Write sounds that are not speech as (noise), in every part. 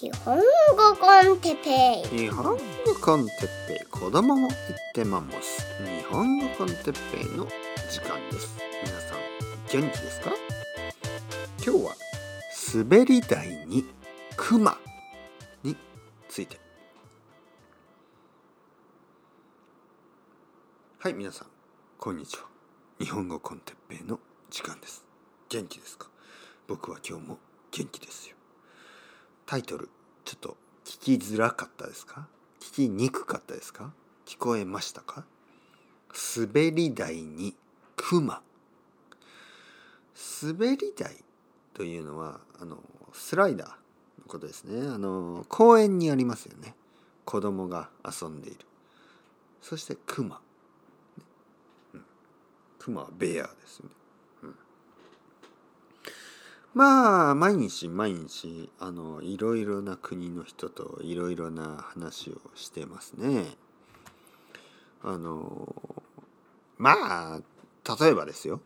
日本語 con テッペイ。日本語 con テッペイ。今日も行ってマンモス日本語 con テッペイの時間です。皆さん元気ですか？今日は滑り台にクマについて。はい皆さんこんにちは。日本語 con テッペイの時間です。元気ですか？僕は今日も元気ですよ。タイトルちょっと聞きづらかったですか？聞きにくかったですか？聞こえましたか？滑り台にクマ滑り台というのはあのスライダーのことですね。あの公園にありますよね。子供が遊んでいる。そしてクマ、うん、クマはベアですね。まあ毎日毎日あのいろいろな国の人といろいろな話をしてますね。あのまあ例えばですよ。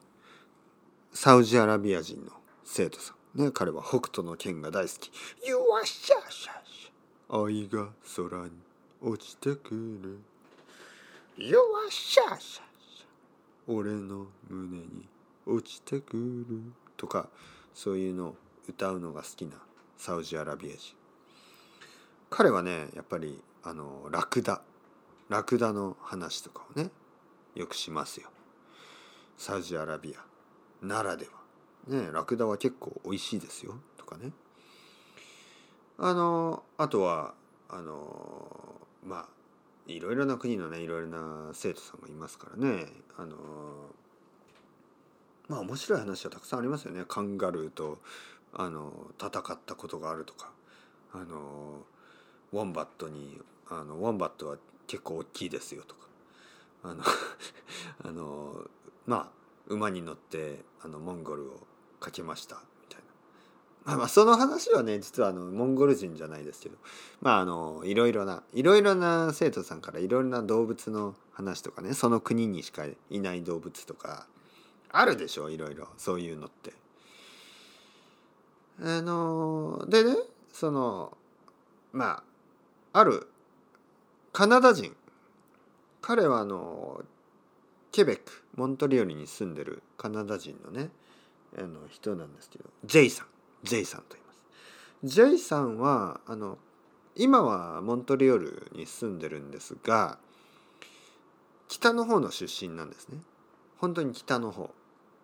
サウジアラビア人の生徒さん。ね彼は北斗の剣が大好き「You are シャーシャーシャー愛が空に落ちてくる」「You are シャーシャーシャー俺の胸に落ちてくる」とかそういうのを歌うのが好きなサウジアラビア人。彼はねやっぱりあのラクダ。ラクダの話とかをねよくしますよ。サウジアラビア。ならでは。ねラクダは結構美味しいですよ。とかね。あのあとはあのまあいろいろな国のねいろいろな生徒さんがいますからね。あのまあ面白い話はたくさんありますよね。カンガルーとあの戦ったことがあるとか。あのウォンバットにあのウォンバットは結構大きいですよとか。あの (laughs) あのまあ馬に乗ってあのモンゴルをかけました。みたいな。まあまあその話はね実はあのモンゴル人じゃないですけど。まああのいろいろないろいろな生徒さんからいろいろな動物の話とかねその国にしかいない動物とか。あるでしょいろいろ。そういうのって。あのでねそのまああるカナダ人。彼はあのケベックモントリオールに住んでるカナダ人のねあの人なんですけどジェイさん。ジェイさんと言います。ジェイさんはあの今はモントリオールに住んでるんですが北の方の出身なんですね。本当に北の方。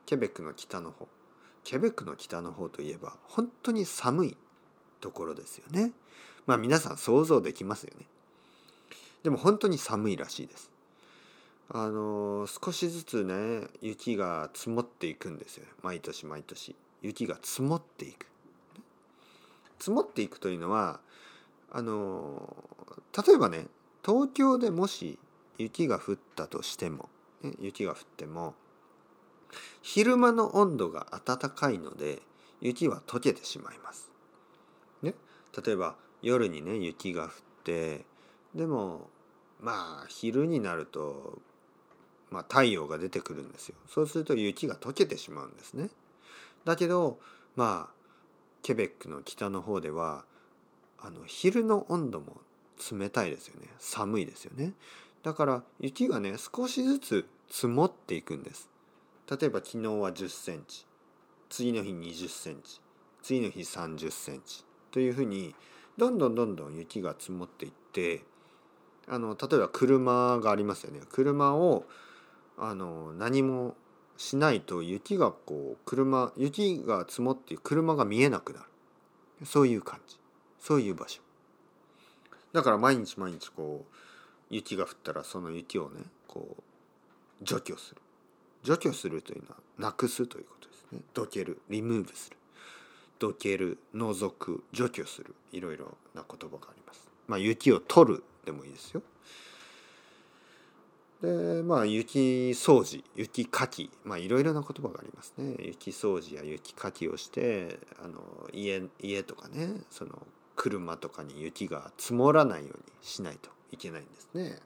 ケベックの北の方。ケベックの北の方といえば本当に寒いところですよね。まあ皆さん想像できますよね。でも本当に寒いらしいです。あの少しずつね雪が積もっていくんですよ毎年毎年。雪が積もっていく。積もっていくというのはあの例えばね東京でもし雪が降ったとしても、ね、雪が降っても昼間の温度が暖かいので雪は溶けてしまいます。ね、例えば夜にね雪が降ってでもまあ昼になると、まあ、太陽が出てくるんですよ。そうすると雪が溶けてしまうんですね。だけどまあケベックの北の方ではあの昼の温度も冷たいですよね寒いですよねだから雪がね少しずつ積もっていくんです例えば昨日は10センチ次の日20センチ次の日30センチというふうにどんどんどんどん雪が積もっていってあの例えば車がありますよね。車をあの何もしないと雪がこう車雪が積もって車が見えなくなる。そういう感じ。そういう場所。だから毎日毎日こう雪が降ったらその雪をねこう除去する。除去するというのはなくすということですね。どけるリムーブする。どける除く除去する。いろいろな言葉があります。まあ雪を取るでもいいですよ。でまあ雪掃除雪かき。まあいろいろな言葉がありますね。雪掃除や雪かきをしてあの家家とかねその車とかに雪が積もらないようにしないといけないんですね。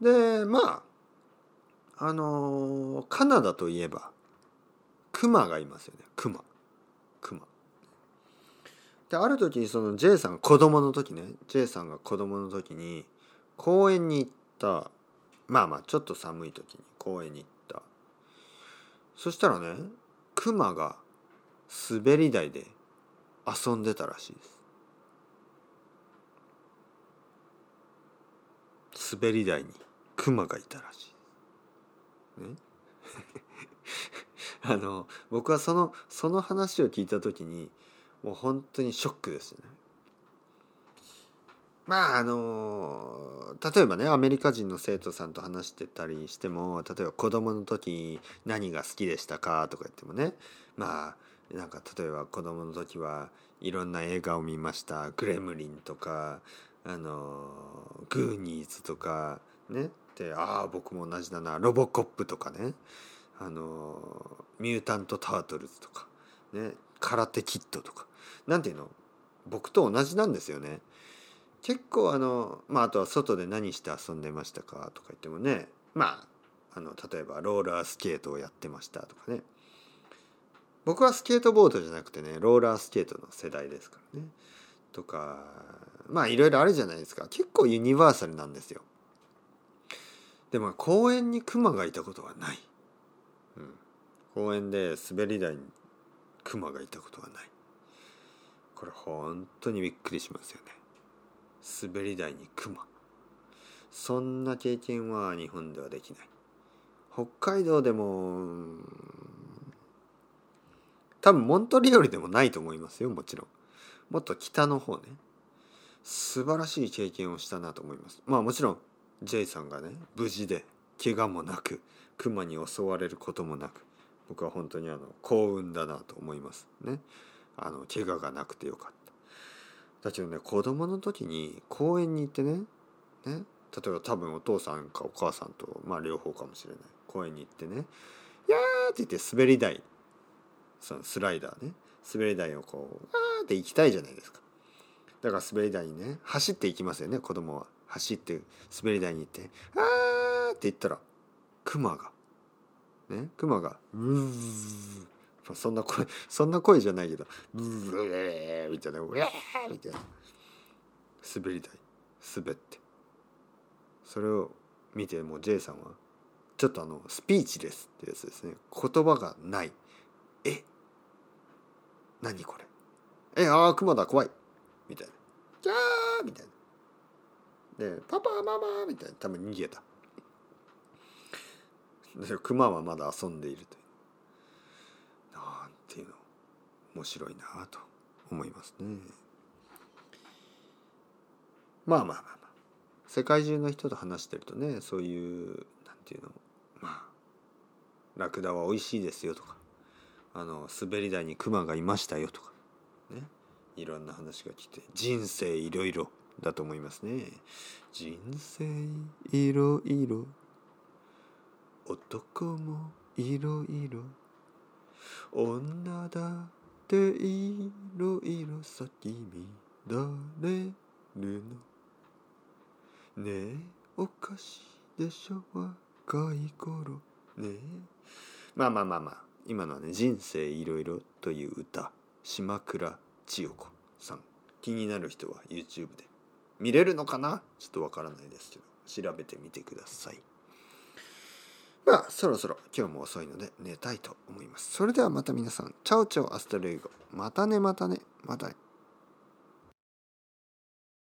でまああのカナダといえばクマがいますよね。クマ。クマ。である時にその J さんが子供の時ね J さんが子供の時に公園に行ったまあまあちょっと寒い時に公園に行った。そしたらねクマが滑り台で遊んでたらしいです。滑り台にクマがいたらしい。ね (laughs) あの僕はそのその話を聞いた時にもう本当にショックですね。まああの例えばねアメリカ人の生徒さんと話してたりしても例えば子供の時何が好きでしたか？とか言ってもね。まあなんか例えば子供の時はいろんな映画を見ました「グレムリン」とか「あのグーニーズ」とかね。でああ僕も同じだな「ロボコップ」とかね。あのミュータント・タートルズとか。ね。空手キットとか。なんていうの？僕と同じなんですよね。結構あのまああとは外で何して遊んでましたかとか言ってもね。まああの例えばローラースケートをやってましたとかね。僕はスケートボードじゃなくてねローラースケートの世代ですからね。とかまあいろいろあるじゃないですか。結構ユニバーサルなんですよ。でも公園にクマがいたことはない、うん、公園で滑り台にクマがいたことはない。これ本当にびっくりしますよね。滑り台にクマそんな経験は日本ではできない。北海道でも多分モントリオールでもないと思いますよもちろん。もっと北の方ね。素晴らしい経験をしたなと思います。まあもちろん J さんがね無事で怪我もなく熊に襲われることもなく僕は本当にあの幸運だなと思います。ね。あの怪我がなくてよかった。だけどね子供の時に公園に行ってねね。例えば多分お父さんかお母さんとまあ両方かもしれない。公園に行ってね「やー」って言って滑り台。そのスライダーね。滑り台をこう「あー」って行きたいじゃないですか。だから滑り台にね走っていきますよね子供は。走って滑り台に行って「あー」って言ったらクマがねクマが「うー」そんな声そんな声じゃないけど「ブー」みたいな「ウェー」みたいな。滑り台滑って。それを見てもう J さんはちょっとあのスピーチですってやつですね。言葉がない。え？何これ？えああクマだ怖い。みたいな。キャーみたいな。でパパママみたいな多分逃げた。でクマはまだ遊んでいるという。なんていうの。面白いなと思いますね。まあまあまあまあ。世界中の人と話してるとねそういうなんていうの。まあラクダは美味しいですよとか。あの滑り台にクマがいましたよとか。ね。いろんな話が来て人生いろいろだと思いますね。人生いろいろ。男もいろいろ。女だっていろいろさ君乱れるの。ねえおかしいでしょ若い頃。ねえ。まあまあまあまあ。今のはね「人生いろいろ」という歌。島倉千代子さん。気になる人は YouTube で。見れるのかな？ちょっとわからないですけど調べてみてください。まあそろそろ今日も遅いので寝たいと思います。それではまた皆さん。 Chao chao hasta luego。またねまたね。またね。